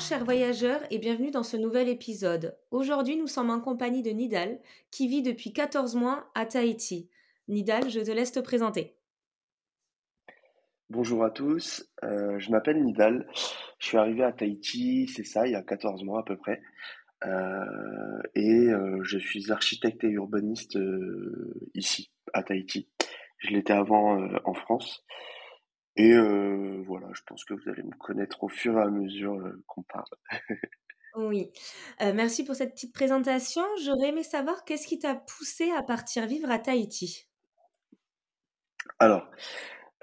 Chers voyageurs et bienvenue dans ce nouvel épisode. Aujourd'hui nous sommes en compagnie de Nidal qui vit depuis 14 mois à Tahiti. Nidal, je te laisse te présenter. Bonjour à tous, euh, je m'appelle Nidal, je suis arrivé à Tahiti, c'est ça, il y a 14 mois à peu près, euh, et euh, je suis architecte et urbaniste ici, à Tahiti. Je l'étais avant en France, et euh, voilà, je pense que vous allez me connaître au fur et à mesure euh, qu'on parle. Oui, euh, merci pour cette petite présentation. J'aurais aimé savoir qu'est-ce qui t'a poussé à partir vivre à Tahiti? Alors,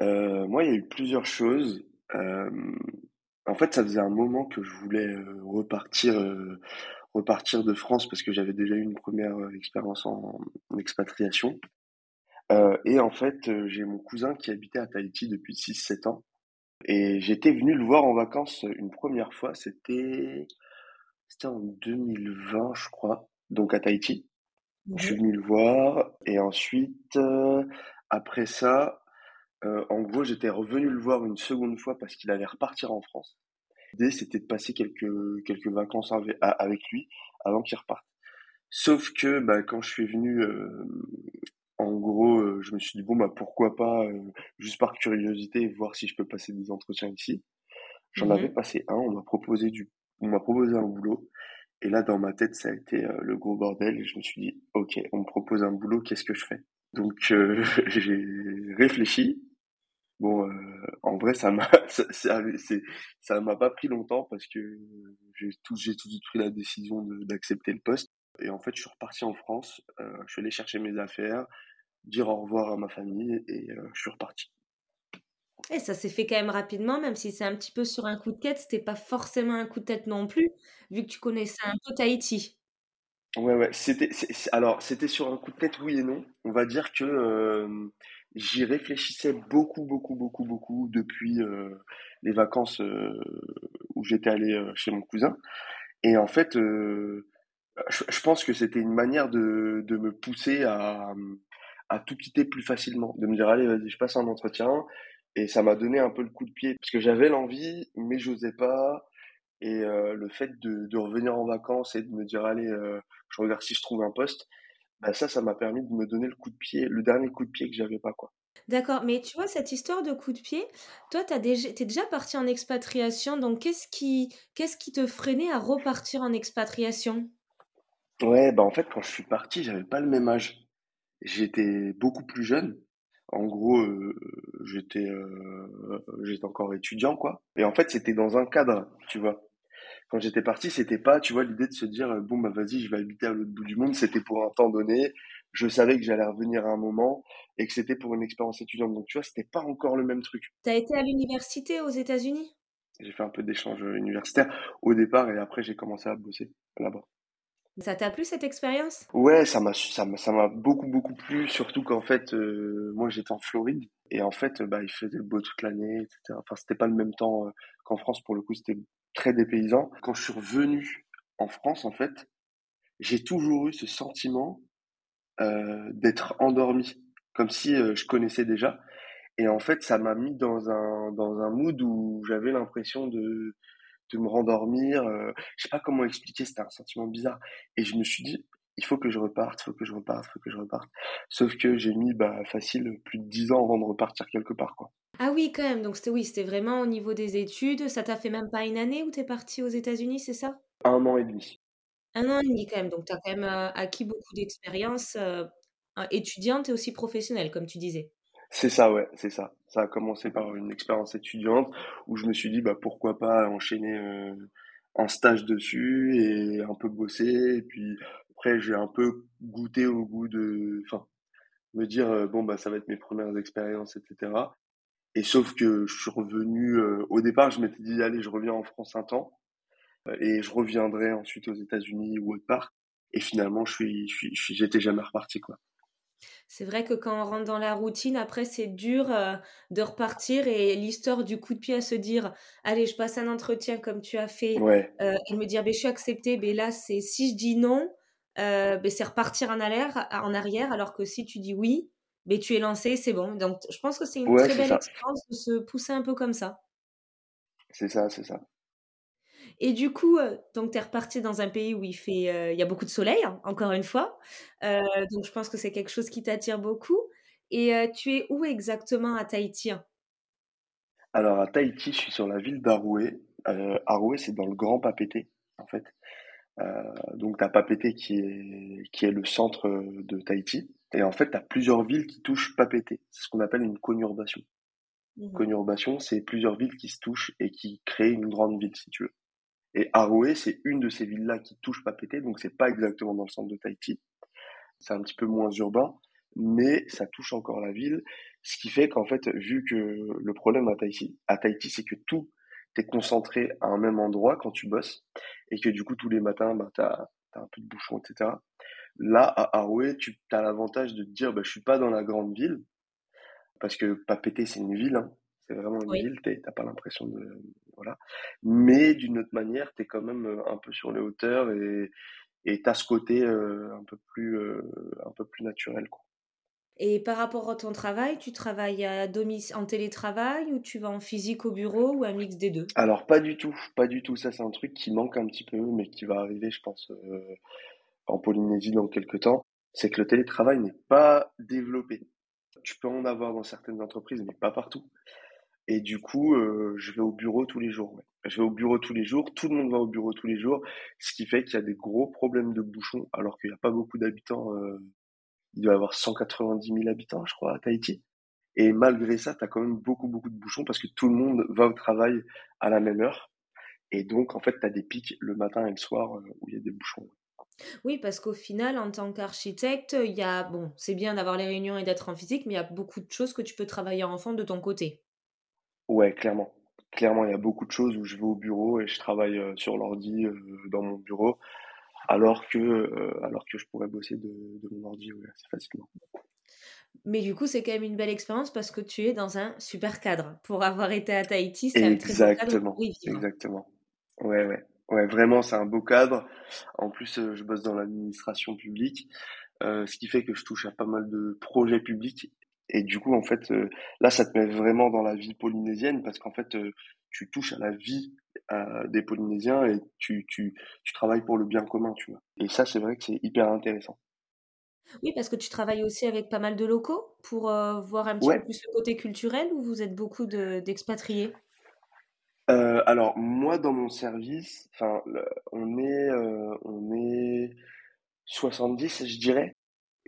moi, il y a eu plusieurs choses. en fait, ça faisait un moment que je voulais repartir, repartir de France parce que j'avais déjà eu une première expérience en expatriation. Euh, et en fait, euh, j'ai mon cousin qui habitait à Tahiti depuis 6-7 ans. Et j'étais venu le voir en vacances une première fois, c'était c'était en 2020, je crois, donc à Tahiti. Je suis venu le voir et ensuite, euh, après ça, en gros, j'étais revenu le voir une seconde fois parce qu'il allait repartir en France. L'idée, c'était de passer quelques quelques vacances avec lui avant qu'il reparte. Sauf que bah, quand je suis venu en gros, euh, je me suis dit, bon, bah, pourquoi pas, euh, juste par curiosité, voir si je peux passer des entretiens ici. J'en avais mmh passé un, on m'a proposé du, on m'a proposé un boulot. Et là, dans ma tête, ça a été euh, le gros bordel. Et je me suis dit, ok, on me propose un boulot, qu'est-ce que je fais? Donc, j'ai réfléchi. Bon, en vrai, ça m'a, ça, ça m'a pas pris longtemps parce que j'ai tout, j'ai tout de suite pris la décision d'accepter le poste. Et en fait, je suis reparti en France. je suis allé chercher mes affaires dire au revoir à ma famille et euh, je suis reparti. Et ça s'est fait quand même rapidement, même si c'est un petit peu sur un coup de tête, c'était pas forcément un coup de tête non plus, vu que tu connaissais un peu Tahiti. Ouais, ouais, c'était, alors c'était sur un coup de tête, oui et non. On va dire que euh, j'y réfléchissais beaucoup, beaucoup, beaucoup, beaucoup depuis euh, les vacances où j'étais allé chez mon cousin. Et en fait, je, je, pense que c'était une manière de, de me pousser à, à tout quitter plus facilement, de me dire allez vas-y je passe un entretien. Et ça m'a donné un peu le coup de pied parce que j'avais l'envie mais j'osais pas. Et euh, le fait de, de, revenir en vacances et de me dire allez euh, je regarde si je trouve un poste bah ça ça m'a permis de me donner le coup de pied le dernier coup de pied que j'avais pas quoi. D'accord, mais tu vois, cette histoire de coup de pied, toi, tu déjà, es déjà parti en expatriation, donc qu'est-ce qui, qu'est-ce qui te freinait à repartir en expatriation? Ouais, bah en fait, quand je suis parti, j'avais pas le même âge. J'étais beaucoup plus jeune. En gros, euh, j'étais euh, j'étais encore étudiant quoi. Et en fait, c'était dans un cadre, tu vois. Quand j'étais parti, c'était pas, tu vois, l'idée de se dire bon bah vas-y, je vais habiter à l'autre bout du monde, c'était pour un temps donné. Je savais que j'allais revenir à un moment et que c'était pour une expérience étudiante. Donc tu vois, c'était pas encore le même truc. T'as été à l'université aux États-Unis? J'ai fait un peu d'échange universitaire au départ et après j'ai commencé à bosser là-bas. Ça t'a plu cette expérience? Ouais, ça m'a ça m'a beaucoup beaucoup plu, surtout qu'en fait euh, moi j'étais en Floride et en fait bah il faisait beau toute l'année, etc. Enfin c'était pas le même temps euh, qu'en France pour le coup, c'était très dépaysant. Quand je suis revenu en France en fait, j'ai toujours eu ce sentiment euh, d'être endormi, comme si je connaissais déjà. Et en fait ça m'a mis dans un dans un mood où j'avais l'impression de de me rendormir. Euh, je sais pas comment expliquer, c'était un sentiment bizarre. Et je me suis dit, il faut que je reparte, il faut que je reparte, il faut que je reparte. Sauf que j'ai mis bah, facile plus de 10 ans avant de repartir quelque part. quoi. Ah oui, quand même. Donc c'était oui, c'était vraiment au niveau des études. Ça t'a fait même pas une année où tu es parti aux États-Unis, c'est ça? Un an et demi. Un an et demi quand même. Donc tu as quand même euh, acquis beaucoup d'expérience euh, étudiante et aussi professionnelle, comme tu disais. C'est ça, ouais, c'est ça. Ça a commencé par une expérience étudiante où je me suis dit, bah, pourquoi pas enchaîner euh, un stage dessus et un peu bosser. Et puis après, j'ai un peu goûté au goût de, enfin, me dire, euh, bon, bah, ça va être mes premières expériences, etc. Et sauf que je suis revenu, euh, au départ, je m'étais dit, allez, je reviens en France un temps et je reviendrai ensuite aux États-Unis ou autre part. et finalement, je suis, j'étais jamais reparti, quoi. C'est vrai que quand on rentre dans la routine, après, c'est dur euh, de repartir et l'histoire du coup de pied à se dire, allez, je passe un entretien comme tu as fait euh, et me dire, ben, je suis accepté, mais là, c'est si je dis non, euh, ben, c'est repartir en arrière, en arrière, alors que si tu dis oui, ben, tu es lancé, c'est bon. Donc, je pense que c'est une très belle expérience de se pousser un peu comme ça. C'est ça, c'est ça. Et du coup, euh, donc tu es reparti dans un pays où il fait, euh, y a beaucoup de soleil, hein, encore une fois. Euh, donc je pense que c'est quelque chose qui t'attire beaucoup. Et tu es où exactement à Tahiti Alors à Tahiti, je suis sur la ville d'Aroué. Aroué, c'est dans le Grand Papété, en fait. donc tu as Papété qui est, qui est le centre de Tahiti. Et en fait, tu as plusieurs villes qui touchent Papété. C'est ce qu'on appelle une conurbation. Mmh conurbation, c'est plusieurs villes qui se touchent et qui créent une grande ville, si tu veux. Et Aroué, c'est une de ces villes-là qui touche Papété, donc c'est pas exactement dans le centre de Tahiti. C'est un petit peu moins urbain, mais ça touche encore la ville. Ce qui fait qu'en fait, vu que le problème à Tahiti, c'est que tout est concentré à un même endroit quand tu bosses, et que du coup, tous les matins, bah, tu as, un peu de bouchon, etc. Là, à Aroué, tu as l'avantage de te dire, bah, je suis pas dans la grande ville, parce que Papété, c'est une ville, hein. C'est vraiment une ville, ville, t'as pas l'impression de, voilà. Mais d'une autre manière, tu es quand même euh, un peu sur les hauteurs et et tu as ce côté euh, un peu plus euh, un peu plus naturel quoi. Et par rapport à ton travail, tu travailles à domicile en télétravail ou tu vas en physique au bureau ou un mix des deux? Alors pas du tout, pas du tout. Ça c'est un truc qui manque un petit peu, mais qui va arriver, je pense, en Polynésie dans quelques temps. C'est que le télétravail n'est pas développé. Tu peux en avoir dans certaines entreprises, mais pas partout. Et du coup, euh, je vais au bureau tous les jours. Je vais au bureau tous les jours, tout le monde va au bureau tous les jours, ce qui fait qu'il y a des gros problèmes de bouchons, alors qu'il n'y a pas beaucoup d'habitants. Euh, il doit y avoir 190 000 habitants, je crois, à Tahiti. Et malgré ça, tu as quand même beaucoup, beaucoup de bouchons parce que tout le monde va au travail à la même heure. Et donc, en fait, tu as des pics le matin et le soir euh, où il y a des bouchons. Oui, parce qu'au final, en tant qu'architecte, il y a, bon, c'est bien d'avoir les réunions et d'être en physique, mais il y a beaucoup de choses que tu peux travailler en fond de ton côté. Ouais, clairement. Clairement, il y a beaucoup de choses où je vais au bureau et je travaille euh, sur l'ordi euh, dans mon bureau, alors que, euh, alors que je pourrais bosser de, mon ordi assez facilement. Mais du coup, c'est quand même une belle expérience parce que tu es dans un super cadre. Pour avoir été à Tahiti, c'est un très beau cadre Exactement. Ouais, ouais. Ouais, vraiment, c'est un beau cadre. En plus, je bosse dans l'administration publique, ce qui fait que je touche à pas mal de projets publics et du coup, en fait, euh, là, ça te met vraiment dans la vie polynésienne parce qu'en fait, euh, tu touches à la vie euh, des Polynésiens et tu, tu, tu travailles pour le bien commun, tu vois. Et ça, c'est vrai que c'est hyper intéressant. Oui, parce que tu travailles aussi avec pas mal de locaux pour voir un petit peu plus le côté culturel ou vous êtes beaucoup d'expatriés? Alors, moi, dans mon service, enfin, on est, on est 70, je dirais.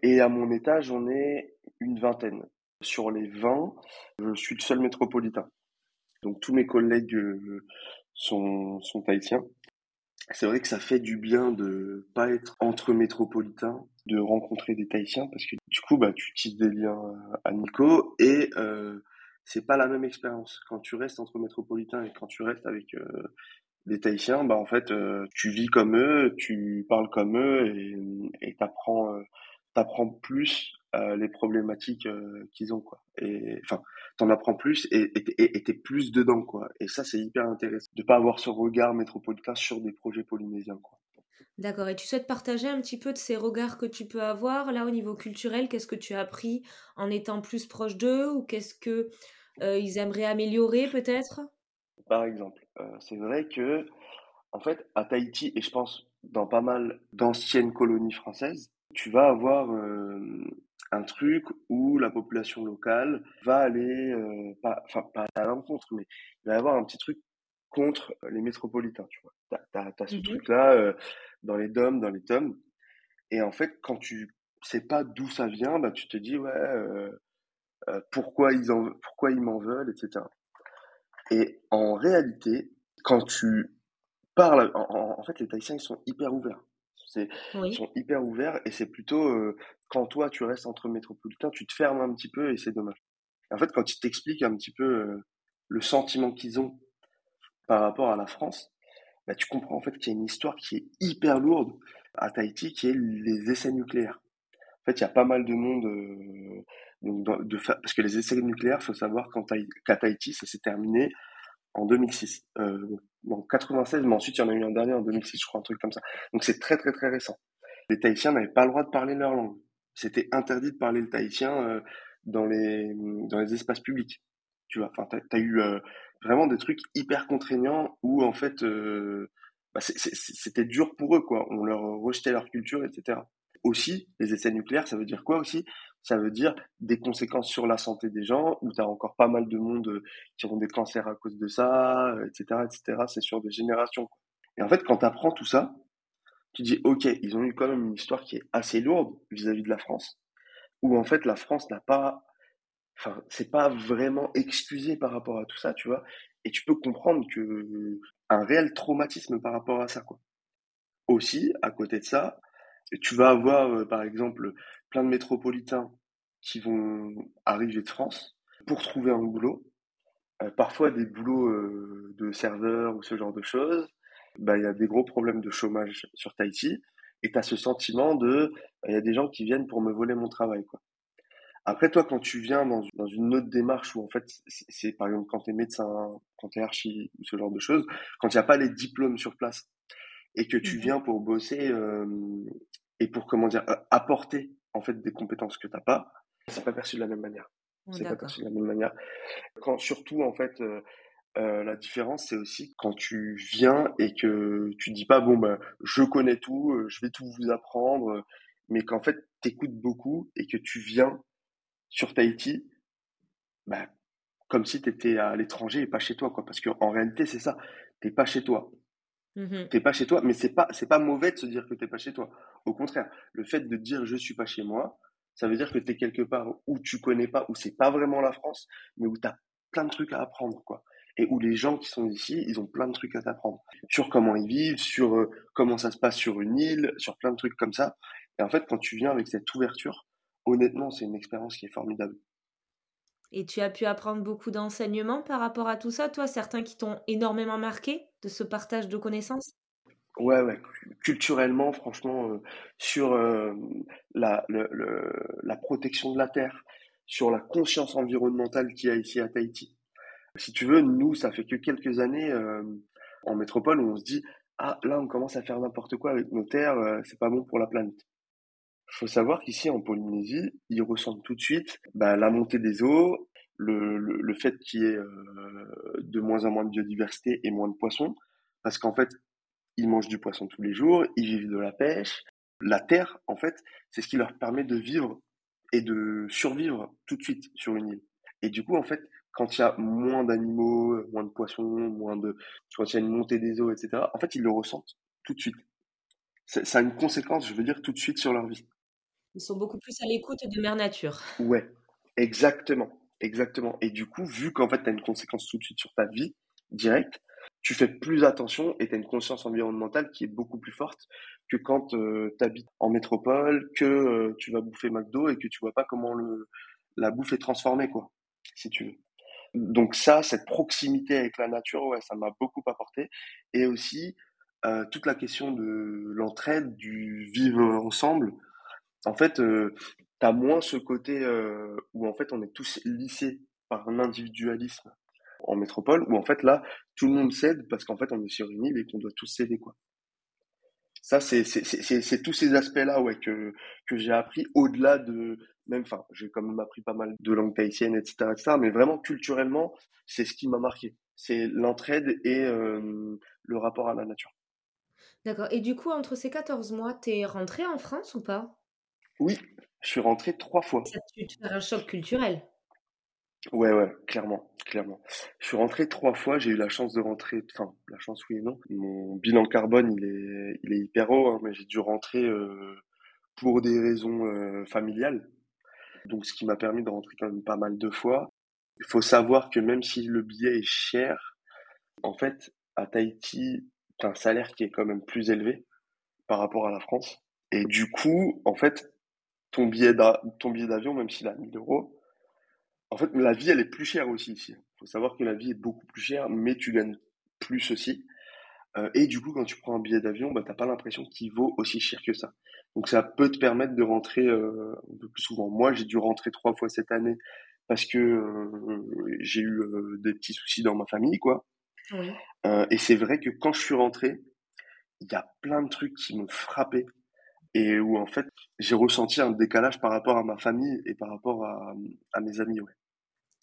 Et à mon étage, on est une vingtaine. Sur les 20, je suis le seul métropolitain. Donc tous mes collègues euh, sont, sont. C'est vrai que ça fait du bien de pas être entre métropolitains, de rencontrer des Tahitiens parce que du coup bah tu tisses des liens à Nico et euh, c'est pas la même expérience quand tu restes entre métropolitains et quand tu restes avec euh, des Tahitiens bah en fait euh, tu vis comme eux, tu parles comme eux et et t'apprends t'apprends plus euh, les problématiques euh, qu'ils ont quoi. Et enfin t'en apprends plus et t'es plus dedans quoi. Et ça c'est hyper intéressant de pas avoir ce regard métropolitain sur des projets polynésiens quoi. D'accord. Et tu souhaites partager un petit peu de ces regards que tu peux avoir? Là au niveau culturel Qu'est-ce que tu as appris en étant plus proche d'eux ou qu'est-ce que euh, ils aimeraient améliorer peut-être? Par exemple, c'est vrai que en fait à Tahiti et je pense dans pas mal d'anciennes colonies françaises, tu vas avoir un truc où la population locale va aller, euh, pas, enfin pas à l'encontre, mais il va y avoir un petit truc contre les métropolitains, tu vois. T'as, as, ce mmh truc-là euh, dans les DOM, dans les TOM, et en fait, quand tu sais pas d'où ça vient, bah tu te dis ouais, euh, pourquoi ils en, pourquoi ils m'en veulent, etc. Et en réalité, quand tu parles, en, en fait, les Tahitiens ils sont hyper ouverts. Ils sont hyper ouverts et c'est plutôt quand toi tu restes entre métropolitains, tu te fermes un petit peu et c'est dommage. En fait, quand ils t'expliquent un petit peu le sentiment qu'ils ont par rapport à la France, bah, tu comprends en fait qu'il y a une histoire qui est hyper lourde à Tahiti, qui est les essais nucléaires. En fait, il y a pas mal de monde, euh, donc de, parce que les essais nucléaires, faut savoir qu'à Tahiti, ça s'est terminé en 2006. Euh, en 96, mais ensuite il y en a eu un dernier en 2006, je crois, un truc comme ça. Donc c'est très très très récent. Les Tahitiens n'avaient pas le droit de parler leur langue. C'était interdit de parler le tahitien euh, dans les dans les espaces publics. Tu vois, enfin, t'as as eu euh, vraiment des trucs hyper contraignants où en fait, euh, bah, c'était dur pour eux quoi. On leur rejetait leur culture, etc. Aussi, les essais nucléaires, ça veut dire quoi aussi? Ça veut dire des conséquences sur la santé des gens, où tu as encore pas mal de monde qui ont des cancers à cause de ça, etc., etc. C'est sur des générations. Et en fait, quand tu apprends tout ça, tu dis, ok, ils ont eu quand même une histoire qui est assez lourde vis-à-vis de la France, où en fait la France n'a pas, enfin, c'est pas vraiment excusé par rapport à tout ça, tu vois, et tu peux comprendre que un réel traumatisme par rapport à ça, quoi. Aussi, à côté de ça, tu vas avoir, euh, par exemple, plein de métropolitains qui vont arriver de France pour trouver un boulot, euh, parfois des boulots euh, de serveur ou ce genre de choses, bah, il y a des gros problèmes de chômage sur Tahiti. Et tu as ce sentiment de, il y a des gens qui viennent pour me voler mon travail, quoi. Après, toi, quand tu viens dans, dans une autre démarche où, en fait, c'est par exemple quand tu es médecin, quand tu es archi ou ce genre de choses, quand il n'y a pas les diplômes sur place et que tu mmh viens pour bosser euh, et pour, comment dire, apporter, en fait, des compétences que tu n'as pas, c'est pas perçu de la même manière. C'est pas perçu de la même manière. Quand, surtout, en fait, euh, euh, la différence, c'est aussi quand tu viens et que tu dis pas bon ben je connais tout, euh, je vais tout vous apprendre, mais qu'en fait t'écoutes beaucoup et que tu viens sur Tahiti, bah, comme si tu étais à l'étranger et pas chez toi quoi. Parce qu'en réalité c'est ça, t'es pas chez toi. Mmh t'es pas chez toi, mais c'est pas c'est pas mauvais de se dire que t'es pas chez toi. Au contraire, le fait de dire je suis pas chez moi, ça veut dire que tu es quelque part où tu connais pas, où c'est pas vraiment la France, mais où tu as plein de trucs à apprendre quoi et où les gens qui sont ici, ils ont plein de trucs à t'apprendre sur comment ils vivent, sur euh, comment ça se passe sur une île, sur plein de trucs comme ça. Et en fait, quand tu viens avec cette ouverture, honnêtement, c'est une expérience qui est formidable. Et tu as pu apprendre beaucoup d'enseignements par rapport à tout ça, toi, certains qui t'ont énormément marqué de ce partage de connaissances? Ouais, ouais, culturellement, franchement, euh, sur euh, la, protection de la terre, sur la conscience environnementale qu'il y a ici à Tahiti. Si tu veux, nous, ça fait que quelques années euh, en métropole où on se dit ah là on commence à faire n'importe quoi avec nos terres, c'est pas bon pour la planète. Il faut savoir qu'ici en Polynésie, ils ressentent tout de suite bah, la montée des eaux, le, le, fait qu'il y ait euh, de moins en moins de biodiversité et moins de poissons, parce qu'en fait, ils mangent du poisson tous les jours, ils vivent de la pêche. La terre, en fait, c'est ce qui leur permet de vivre et de survivre tout de suite sur une île. Et du coup, en fait, quand il y a moins d'animaux, moins de poissons, moins de, quand il y a une montée des eaux, etc., en fait, ils le ressentent tout de suite. Ça a une conséquence, je veux dire, tout de suite sur leur vie. Ils sont beaucoup plus à l'écoute de mère nature. Ouais, exactement, exactement. Et du coup, vu qu'en fait, tu as une conséquence tout de suite sur ta vie directe, tu fais plus attention et tu as une conscience environnementale qui est beaucoup plus forte que quand euh, tu habites en métropole, que euh, tu vas bouffer McDo et que tu vois pas comment le, la bouffe est transformée, quoi, si tu veux. Donc ça, cette proximité avec la nature, ouais, ça m'a beaucoup apporté. Et aussi euh, toute la question de l'entraide, du vivre ensemble. En fait, euh, tu as moins ce côté euh, où en fait on est tous lissés par un individualisme en métropole, où en fait là, tout le monde cède parce qu'en fait on est sur une île et qu'on doit tous céder quoi. Ça, c'est tous ces aspects-là que j'ai appris au-delà de, même, enfin, j'ai quand même appris pas mal de langues tahitiennes, etc., etc. Mais vraiment, culturellement, c'est ce qui m'a marqué. C'est l'entraide et euh, le rapport à la nature. D'accord. Et du coup, entre ces 14 mois, t'es rentré en France ou pas? Oui, je suis rentré trois fois. Ça a dû faire un choc culturel. Ouais, ouais, clairement, clairement. Je suis rentré trois fois, j'ai eu la chance de rentrer, enfin, la chance oui et non. Mon bilan carbone, il est, il est hyper haut, hein, mais j'ai dû rentrer euh, pour des raisons euh, familiales donc ce qui m'a permis de rentrer quand même pas mal de fois. Il faut savoir que même si le billet est cher, en fait, à Tahiti, tu as un salaire qui est quand même plus élevé par rapport à la France. Et du coup, en fait, ton billet d'avion, même s'il a 1000 euros, en fait, la vie, elle est plus chère aussi ici. Il faut savoir que la vie est beaucoup plus chère, mais tu gagnes plus aussi. Euh, et du coup, quand tu prends un billet d'avion, bah, t'as pas l'impression qu'il vaut aussi cher que ça. Donc ça peut te permettre de rentrer euh, un peu plus souvent. Moi, j'ai dû rentrer trois fois cette année parce que euh, j'ai eu des petits soucis dans ma famille, quoi. Oui. et c'est vrai que quand je suis rentré, il y a plein de trucs qui m'ont frappé et où en fait j'ai ressenti un décalage par rapport à ma famille et par rapport à, à mes amis. Ouais.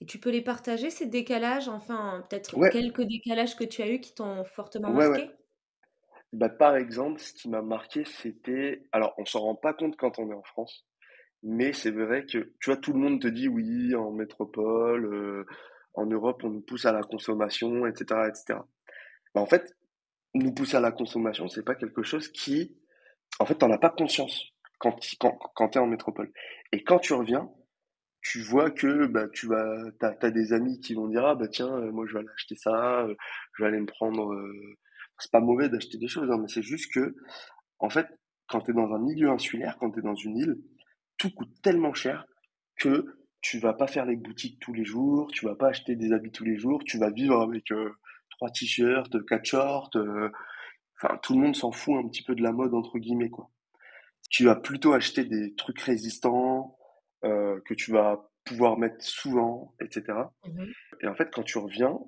Et tu peux les partager, ces décalages Enfin, peut-être quelques décalages que tu as eus qui t'ont fortement Ouais, marqué? Bah, par exemple, ce qui m'a marqué, c'était... Alors, on s'en rend pas compte quand on est en France, mais c'est vrai que, tu vois, tout le monde te dit oui, en métropole, euh, en Europe, on nous pousse à la consommation, etc., etc. Bah, en fait, nous pousser à la consommation, c'est pas quelque chose qui, en fait, t'en as pas conscience quand, quand, quand tu es en métropole. Et quand tu reviens, tu vois que bah, tu vas, des amis qui vont dire ah bah tiens, euh, moi je vais aller acheter ça, euh, je vais aller me prendre. Euh, c'est pas mauvais d'acheter des choses, hein, mais c'est juste que, en fait, quand tu es dans un milieu insulaire, quand tu es dans une île, tout coûte tellement cher que tu vas pas faire les boutiques tous les jours, tu vas pas acheter des habits tous les jours, tu vas vivre avec trois t-shirts, quatre shorts. Enfin, tout le monde s'en fout un petit peu de la mode entre guillemets quoi. Tu vas plutôt acheter des trucs résistants, euh, que tu vas pouvoir mettre souvent, etc. Mmh et en fait, quand tu reviens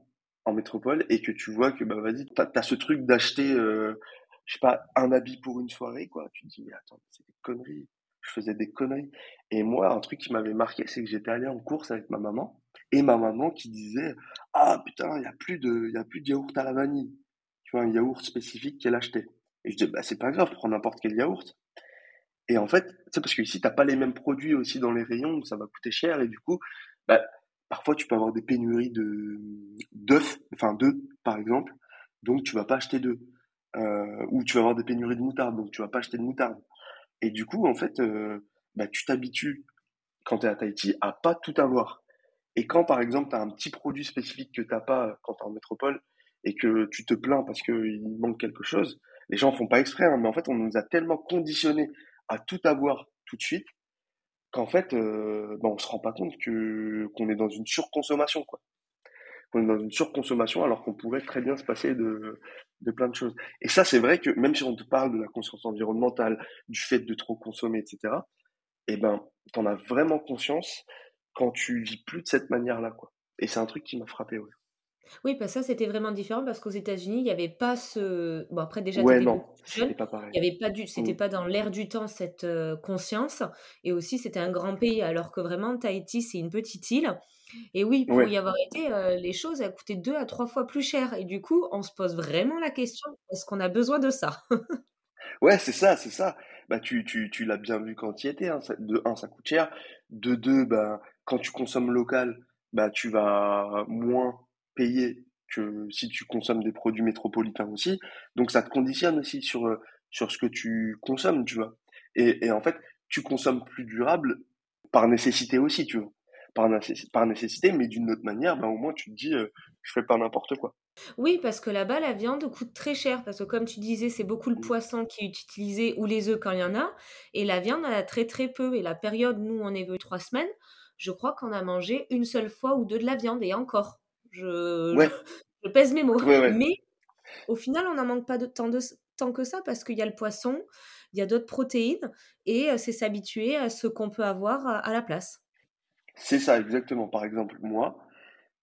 en métropole et que tu vois que, bah, vas-y, t'as as ce truc d'acheter, euh, je sais pas, un habit pour une soirée, quoi. Tu te dis, mais attends, c'est des conneries. Je faisais des conneries. Et moi, un truc qui m'avait marqué, c'est que j'étais allé en course avec ma maman et ma maman qui disait, ah putain, il y a plus de, il y a plus de yaourt à la vanille. Tu vois, un yaourt spécifique qu'elle achetait. Et je dis, bah, c'est pas grave, prends n'importe quel yaourt. Et en fait, c'est parce que ici, t'as pas les mêmes produits aussi dans les rayons, donc ça va coûter cher. Et du coup, bah, parfois, tu peux avoir des pénuries de d'œufs, enfin d'œufs, par exemple. Donc, tu vas pas acheter d'œufs. Euh, ou tu vas avoir des pénuries de moutarde, donc tu vas pas acheter de moutarde. Et du coup, en fait, euh, bah, tu t'habitues, quand tu es à Tahiti, à pas tout avoir. Et quand, par exemple, tu as un petit produit spécifique que t'as pas quand tu es en métropole, et que tu te plains parce qu'il manque quelque chose, les gens font pas exprès, hein, mais en fait, on nous a tellement conditionnés à tout avoir tout de suite qu'en fait, euh, ben, on se rend pas compte que qu'on est dans une surconsommation, quoi. Qu'on est dans une surconsommation alors qu'on pourrait très bien se passer de, de plein de choses. Et ça, c'est vrai que même si on te parle de la conscience environnementale, du fait de trop consommer, etc., eh ben, t'en as vraiment conscience quand tu vis plus de cette manière-là, quoi. Et c'est un truc qui m'a frappé, ouais. Oui, parce que ça, c'était vraiment différent parce qu'aux États-Unis, il n'y avait pas ce. Bon, après, déjà, étais beaucoup jeune. pas pareil. Il y avait pas du... C'était mmh. pas dans l'air du temps cette conscience. Et aussi, c'était un grand pays, alors que vraiment, Tahiti, c'est une petite île. Et oui, pour y avoir été, les choses, elles coûtaient deux à trois fois plus cher. Et du coup, on se pose vraiment la question est-ce qu'on a besoin de ça? Ouais, c'est ça, c'est ça. Bah, tu, tu, tu l'as bien vu quand tu y étais. Hein. De un, ça coûte cher. De deux, bah, quand tu consommes local, bah, tu vas moins payer que si tu consommes des produits métropolitains aussi. Donc ça te conditionne aussi sur, euh, sur ce que tu consommes, tu vois. Et, et en fait, tu consommes plus durable par nécessité aussi, tu vois. Par, par nécessité, mais d'une autre manière, ben, au moins tu te dis, euh, je fais pas n'importe quoi. Oui, parce que là-bas, la viande coûte très cher, parce que comme tu disais, c'est beaucoup le mmh. poisson qui est utilisé ou les œufs quand il y en a, et la viande, elle a très très peu. Et la période, nous, on est venu trois semaines, je crois qu'on a mangé une seule fois ou deux de la viande, et encore. Je, je, pèse mes mots. Mais au final, on n'en manque pas de tant, de tant que ça parce qu'il y a le poisson, il y a d'autres protéines et euh, c'est s'habituer à ce qu'on peut avoir à, la place. C'est ça, exactement. Par exemple, moi,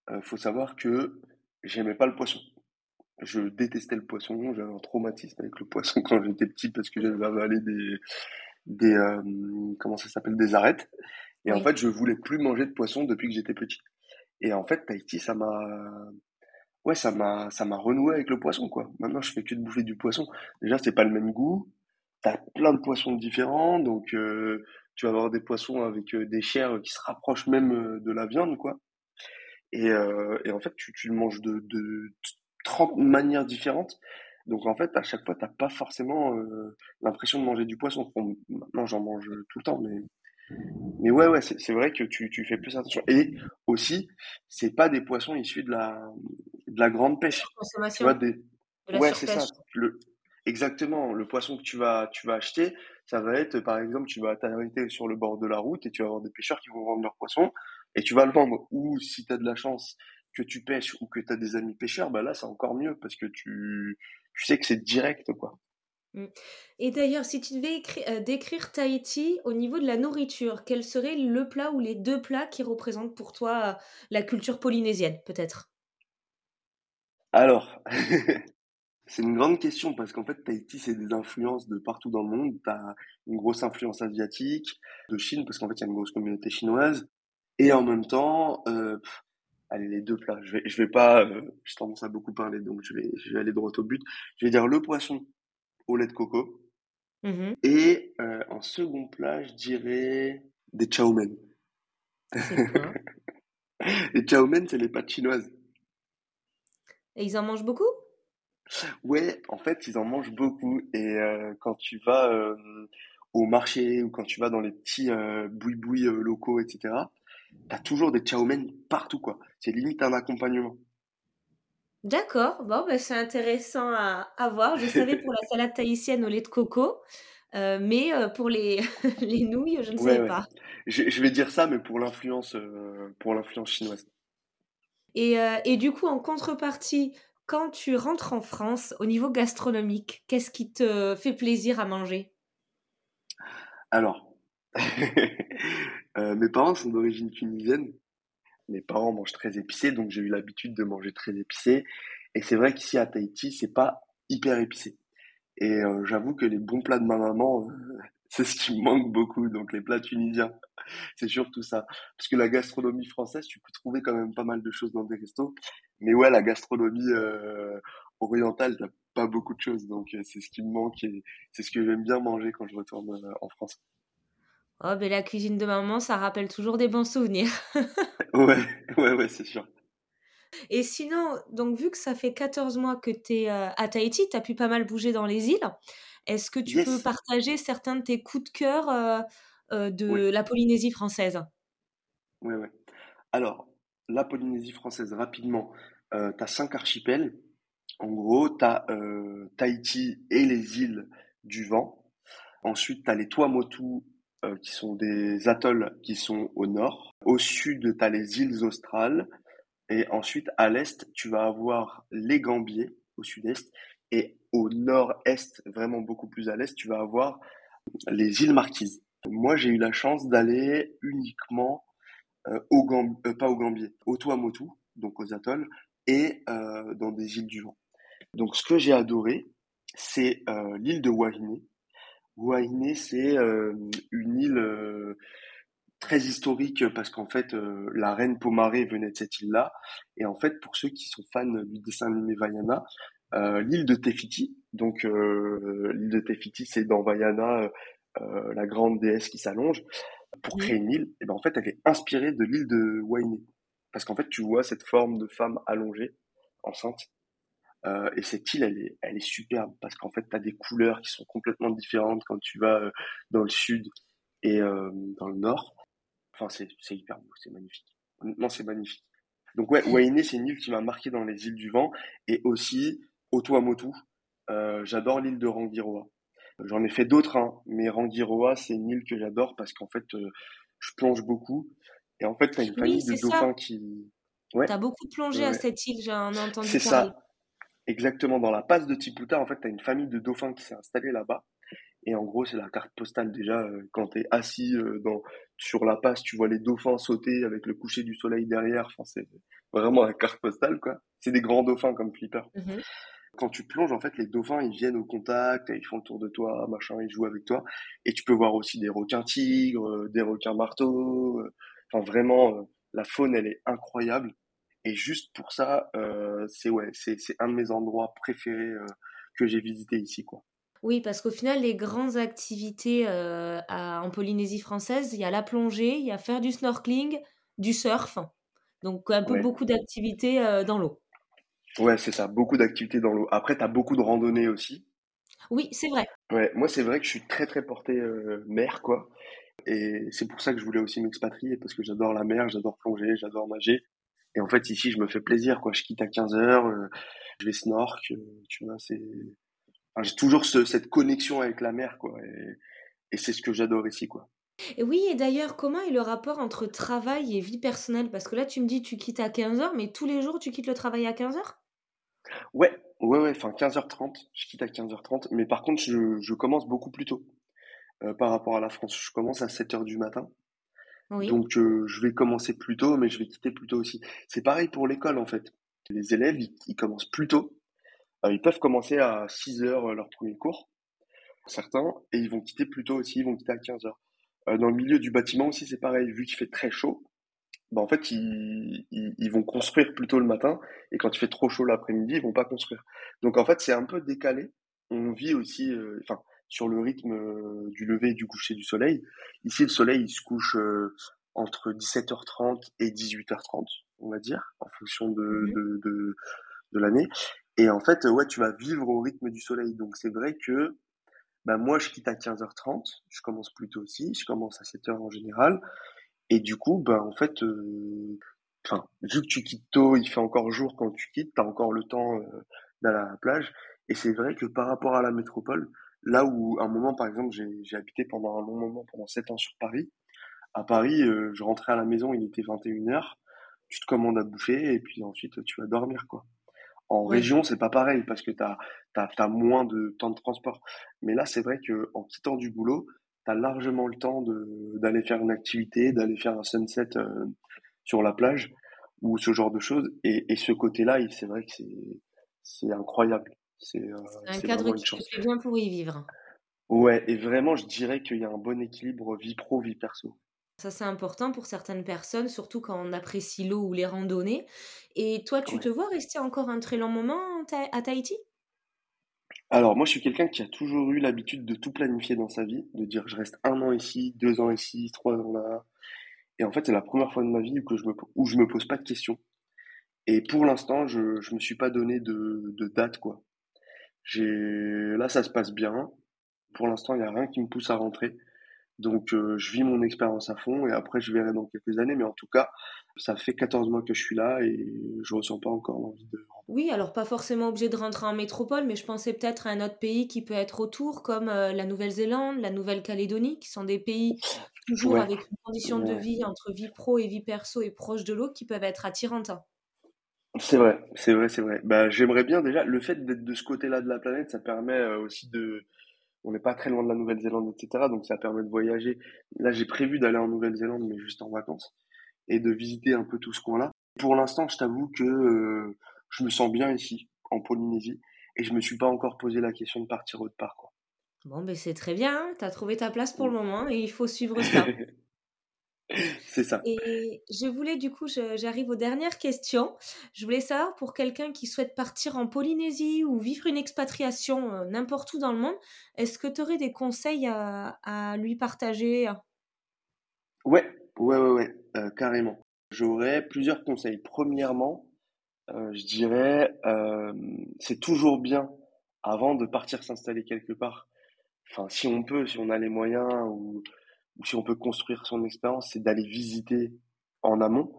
il euh, faut savoir que j'aimais pas le poisson. Je détestais le poisson, j'avais un traumatisme avec le poisson quand j'étais petit parce que j'avais avalé des, des euh, comment ça s'appelle, des arêtes. Et en fait, je voulais plus manger de poisson depuis que j'étais petit. Et en fait, Tahiti, ça m'a, ouais, ça m'a, ça m'a renoué avec le poisson, quoi. Maintenant, je fais que de bouffer du poisson. Déjà, c'est pas le même goût. T'as plein de poissons différents, donc euh, tu vas avoir des poissons avec euh, des chairs qui se rapprochent même euh, de la viande, quoi. Et, et en fait, tu, tu le manges de, de 30 manières différentes. Donc en fait, à chaque fois, t'as pas forcément l'impression de manger du poisson. maintenant, j'en mange tout le temps, mais mais ouais, ouais, c'est vrai que tu, tu fais plus attention. Et aussi, c'est pas des poissons issus de la, de la grande pêche. Tu vois, des... ouais, c'est ça. Le... Exactement. Le poisson que tu vas, tu vas acheter, ça va être, par exemple, tu vas t'arrêter sur le bord de la route et tu vas avoir des pêcheurs qui vont vendre leur poisson et tu vas le vendre. Ou si tu as de la chance, que tu pêches ou que tu as des amis pêcheurs, bah là, c'est encore mieux parce que tu, tu sais que c'est direct, quoi. Mmh. Et d'ailleurs, si tu devais euh, décrire Tahiti au niveau de la nourriture, quel serait le plat ou les deux plats qui représentent pour toi euh, la culture polynésienne, peut-être? Alors, c'est une grande question parce qu'en fait, Tahiti, c'est des influences de partout dans le monde. Tu as une grosse influence asiatique, de Chine, parce qu'en fait, il y a une grosse communauté chinoise. Et en même temps, euh, allez, les deux plats. Je vais, pas, euh, j'ai tendance à beaucoup parler, donc je vais aller droit au but. Je vais dire le poisson au lait de coco. Mmh Et euh, en second plat, je dirais des chow mein. les chow mein, c'est les pâtes chinoises. Et ils en mangent beaucoup? Ouais, en fait, ils en mangent beaucoup. Et euh, quand tu vas euh, au marché ou quand tu vas dans les petits boui-boui locaux, etc., t'as toujours des chow mein partout, quoi. C'est limite un accompagnement. D'accord, bon, bah, c'est intéressant à, à, voir. Je savais pour la salade tahitienne au lait de coco, mais pour les, les nouilles, je ne savais pas. Je, je, vais dire ça, mais pour l'influence pour l'influence chinoise. Et, et, du coup, en contrepartie, quand tu rentres en France, au niveau gastronomique, qu'est-ce qui te fait plaisir à manger? Alors, mes parents sont d'origine tunisienne. Mes parents mangent très épicé, donc j'ai eu l'habitude de manger très épicé. Et c'est vrai qu'ici à Tahiti, c'est pas hyper épicé. Et euh, j'avoue que les bons plats de ma maman, euh, c'est ce qui me manque beaucoup. Donc les plats tunisiens, c'est surtout ça. Parce que la gastronomie française, tu peux trouver quand même pas mal de choses dans des restos. Mais ouais, la gastronomie euh, orientale, t'as pas beaucoup de choses. Donc c'est ce qui me manque et c'est ce que j'aime bien manger quand je retourne en France. Oh, ben la cuisine de maman, ça rappelle toujours des bons souvenirs. ouais, ouais, ouais, c'est sûr. Et sinon, donc vu que ça fait 14 mois que tu es euh, à Tahiti, tu as pu pas mal bouger dans les îles. Est-ce que tu peux partager certains de tes coups de cœur euh, euh, de la Polynésie française? Oui, oui. Alors, la Polynésie française, rapidement, tu as cinq archipels. En gros, tu as Tahiti et les îles du vent. Ensuite, tu as les Tuamotu euh, qui sont des atolls qui sont au nord. Au sud, tu as les îles australes. Et ensuite, à l'est, tu vas avoir les Gambiers au sud-est. Et au nord-est, vraiment beaucoup plus à l'est, tu vas avoir les îles Marquises. Moi, j'ai eu la chance d'aller uniquement euh, au euh, pas au Gambier, au Tuamotu, donc aux atolls, et dans des îles du vent. Donc, ce que j'ai adoré, c'est l'île de Wahine, Wahine, c'est euh, une île euh, très historique parce qu'en fait, euh, la reine Pomaré venait de cette île-là. Et en fait, pour ceux qui sont fans du dessin animé Vaiana, l'île de Tefiti, donc l'île de Tefiti, c'est dans Vaiana, la grande déesse qui s'allonge, pour créer une île, et ben en fait, elle est inspirée de l'île de Wainé. Parce qu'en fait, tu vois cette forme de femme allongée, enceinte, euh, et cette île, elle est, elle est superbe parce qu'en fait, tu as des couleurs qui sont complètement différentes quand tu vas euh, dans le sud et euh, dans le nord. Enfin, c'est, c'est hyper beau, c'est magnifique. Non, c'est magnifique. Donc ouais, Wainé, c'est une île qui m'a marqué dans les îles du vent et aussi Otuamotu. Euh, j'adore l'île de Rangiroa. J'en ai fait d'autres, hein, mais Rangiroa, c'est une île que j'adore parce qu'en fait, je plonge beaucoup. Et en fait, tu as une famille de dauphins qui... Ouais. T'as beaucoup plongé à cette île, j'ai entendu parler. C'est ça. Exactement, dans la passe de Tiputa, en fait, tu as une famille de dauphins qui s'est installée là-bas. Et en gros, c'est la carte postale déjà. Euh, quand tu es assis euh, dans, sur la passe, tu vois les dauphins sauter avec le coucher du soleil derrière. Enfin, c'est vraiment la carte postale, quoi. C'est des grands dauphins comme Flipper. Mmh quand tu plonges, en fait, les dauphins, ils viennent au contact, ils font le tour de toi, machin, ils jouent avec toi. Et tu peux voir aussi des requins tigres, euh, des requins marteaux. Enfin, vraiment, la faune, elle est incroyable. Et juste pour ça, euh, c'est ouais, c'est un de mes endroits préférés euh, que j'ai visité ici, quoi. Oui, parce qu'au final, les grandes activités euh, en Polynésie française, il y a la plongée, il y a faire du snorkeling, du surf, donc un peu beaucoup d'activités dans l'eau. Ouais, c'est ça, beaucoup d'activités dans l'eau. Après, tu as beaucoup de randonnées aussi. Oui, c'est vrai. Ouais, moi, c'est vrai que je suis très, très porté mer, quoi. Et c'est pour ça que je voulais aussi m'expatrier, parce que j'adore la mer, j'adore plonger, j'adore nager. Et en fait, ici, je me fais plaisir, quoi. Je quitte à 15 heures, euh, je vais snork, euh, tu vois, c'est, j'ai toujours cette connexion avec la mer, quoi. Et, c'est ce que j'adore ici, quoi. Et oui et d'ailleurs, comment est le rapport entre travail et vie personnelle? Parce que là, tu me dis, tu quittes à 15:00, mais tous les jours, tu quittes le travail à 15:00? Ouais, ouais, ouais, enfin 15:30, je quitte à 15:30, mais par contre, je je commence beaucoup plus tôt, heu, par rapport à la France. Je commence à 7:00 du matin, Donc heu, je vais commencer plus tôt, mais je vais quitter plus tôt aussi. C'est pareil pour l'école, en fait. Les élèves, ils commencent plus tôt, heu, ils peuvent commencer à 6:00, heu, leur premier cours, certains, et ils vont quitter plus tôt aussi, ils vont quitter à 15:00. Heu, dans le milieu du bâtiment aussi, c'est pareil, vu qu'il fait très chaud, bah, en fait, ils ils ils vont construire plus tôt le matin et quand il fait trop chaud l'après-midi, ils vont pas construire. Donc en fait, c'est un peu décalé. On vit aussi, heu, enfin, sur le rythme, heu, du lever et du coucher du soleil. Ici, le soleil, il se couche, heu, entre 17:30 et 18:30, on va dire, en fonction de Mmh de de de l'année et en fait, ouais, tu vas vivre au rythme du soleil. Donc c'est vrai que, bah, moi, je quitte à 15:30, je commence plus tôt aussi, je commence à 7:00 en général et du coup, ben, en fait, heu, enfin, vu que tu quittes tôt, il fait encore jour quand tu quittes, tu as encore le temps, heu, d'aller à la plage et c'est vrai que par rapport à la métropole, là où à un moment, par exemple, j'ai j'ai habité pendant un long moment, pendant 7 ans sur Paris. À Paris, heu, je rentrais à la maison, il était 21:00, tu te commandes à bouffer et puis ensuite, tu vas dormir, quoi. En région, c'est pas pareil parce que tu as moins de temps de transport. Mais là, c'est vrai qu'en quittant du boulot, tu as largement le temps de d'aller faire une activité, d'aller faire un sunset, heu, sur la plage ou ce genre de choses et et ce côté-là, il c'est vrai que c'est c'est incroyable. C'est, heu, C'est un cadre qui te plaît bien pour y vivre. Ouais et vraiment, je dirais qu'il y a un bon équilibre vie pro, vie perso. Ça, c'est important pour certaines personnes, surtout quand on apprécie l'eau ou les randonnées. Et toi, tu te vois rester encore un très long moment à Tahiti? Alors moi, je suis quelqu'un qui a toujours eu l'habitude de tout planifier dans sa vie, de dire: «Je reste un an ici, 2 ans ici, 3 ans là» et en fait, c'est la première fois de ma vie où je me où je me pose pas de questions et pour l'instant, je je me suis pas donné de de date, quoi. J'ai là, ça se passe bien. Pour l'instant, il y a rien qui me pousse à rentrer, donc heu, je vis mon expérience à fond et après je verrai dans quelques années, mais en tout cas, ça fait 14 mois que je suis là et je ressens pas encore l'envie de rentrer. Oui, alors pas forcément obligé de rentrer en métropole, mais je pensais peut-être à un autre pays qui peut être autour, comme, heu, la Nouvelle-Zélande, la Nouvelle-Calédonie, qui sont des pays toujours Ouais, avec une condition de vie entre vie pro et vie perso et proche de l'eau qui peuvent être attirantes. C'est vrai, c'est vrai, c'est vrai. Bah, j'aimerais bien déjà le fait d'être de ce côté-là de la planète, ça permet, heu, aussi de on n'est pas très loin de la Nouvelle-Zélande et cetera, donc ça permet de voyager. Là, j'ai prévu d'aller en Nouvelle-Zélande, mais juste en vacances et de visiter un peu tout ce coin-là. Pour l'instant, je t'avoue que, heu, je me sens bien ici, en Polynésie et je me suis pas encore posé la question de partir autre part, quoi. Bon, beh, c'est très bien, hein, tu as trouvé ta place pour le Mmh. moment et il faut suivre ça. C'est ça. Et je voulais du coup, j'arrive aux dernières questions. Je voulais savoir pour quelqu'un qui souhaite partir en Polynésie ou vivre une expatriation, heu, n'importe où dans le monde, est-ce que tu aurais des conseils à à lui partager? Ouais, ouais, ouais, ouais, heu, carrément. J'aurais plusieurs conseils. Premièrement, heu, je dirais, c'est toujours bien, avant de partir s'installer quelque part, enfin, si on peut, si on a les moyens ou ou si on peut construire son expérience, c'est d'aller visiter en amont.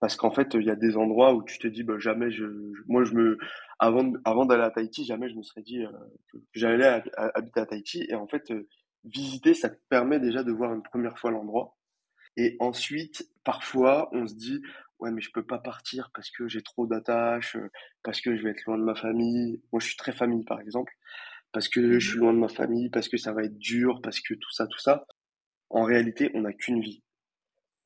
Parce qu'en fait, il y a des endroits où tu te dis: «Bah, jamais je je» moi, je me avant d'aller à Tahiti, jamais je me serais dit, que j'allais hab ha habiter à Tahiti et en fait, heu, visiter, ça te permet déjà de voir une première fois l'endroit et ensuite, parfois, on se dit: «Ouais, mais je peux pas partir parce que j'ai trop d'attaches, heu, parce que je vais être loin de ma famille». Moi, je suis très famille, par exemple. Parce que je suis loin de ma famille, parce que ça va être dur, parce que tout ça, tout ça. En réalité, on n'a qu'une vie.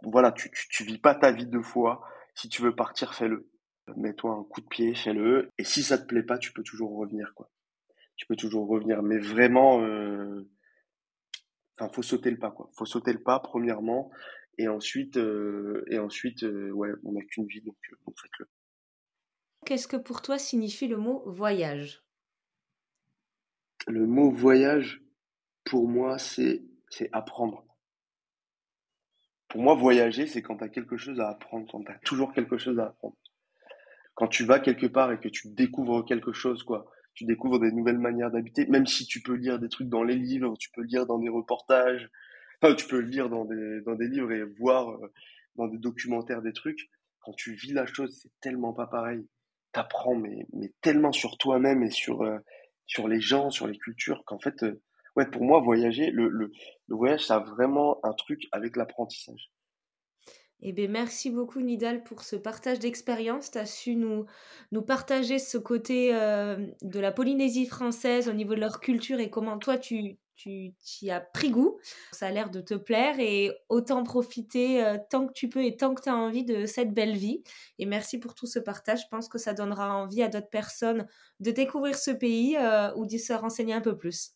Voilà, tu tu tu vis pas ta vie 2 fois. Si tu veux partir, fais-le. Mets-toi un coup de pied, fais-le et si ça te plaît pas, tu peux toujours revenir, quoi. Tu peux toujours revenir, mais vraiment, heu, enfin, faut sauter le pas, quoi. Faut sauter le pas, premièrement et ensuite, heu et ensuite, heu, ouais, on n'a qu'une vie donc heu, donc faites-le. Qu'est-ce que pour toi signifie le mot voyage? Le mot voyage, pour moi, c'est c'est apprendre. Pour moi, voyager, c'est quand tu as quelque chose à apprendre, quand tu as toujours quelque chose à apprendre. Quand tu vas quelque part et que tu découvres quelque chose, quoi. Tu découvres des nouvelles manières d'habiter, même si tu peux lire des trucs dans les livres, tu peux lire dans des reportages, enfin, tu peux lire dans des, dans des livres et voir euh, dans des documentaires des trucs. Quand tu vis la chose, c'est tellement pas pareil. T'apprends, mais, mais tellement sur toi-même et sur, euh, sur les gens, sur les cultures, qu'en fait, euh, pour moi, voyager, le, voyage, ça a vraiment un truc avec l'apprentissage. Eh bien, merci beaucoup, Nidal, pour ce partage d'expérience. Tu as su nous, partager ce côté euh, de la Polynésie française au niveau de leur culture et comment toi, tu, tu, y as pris goût. Ça a l'air de te plaire et autant profiter euh, tant que tu peux et tant que tu as envie de cette belle vie. Et merci pour tout ce partage. Je pense que ça donnera envie à d'autres personnes de découvrir ce pays euh, ou d'y se renseigner un peu plus.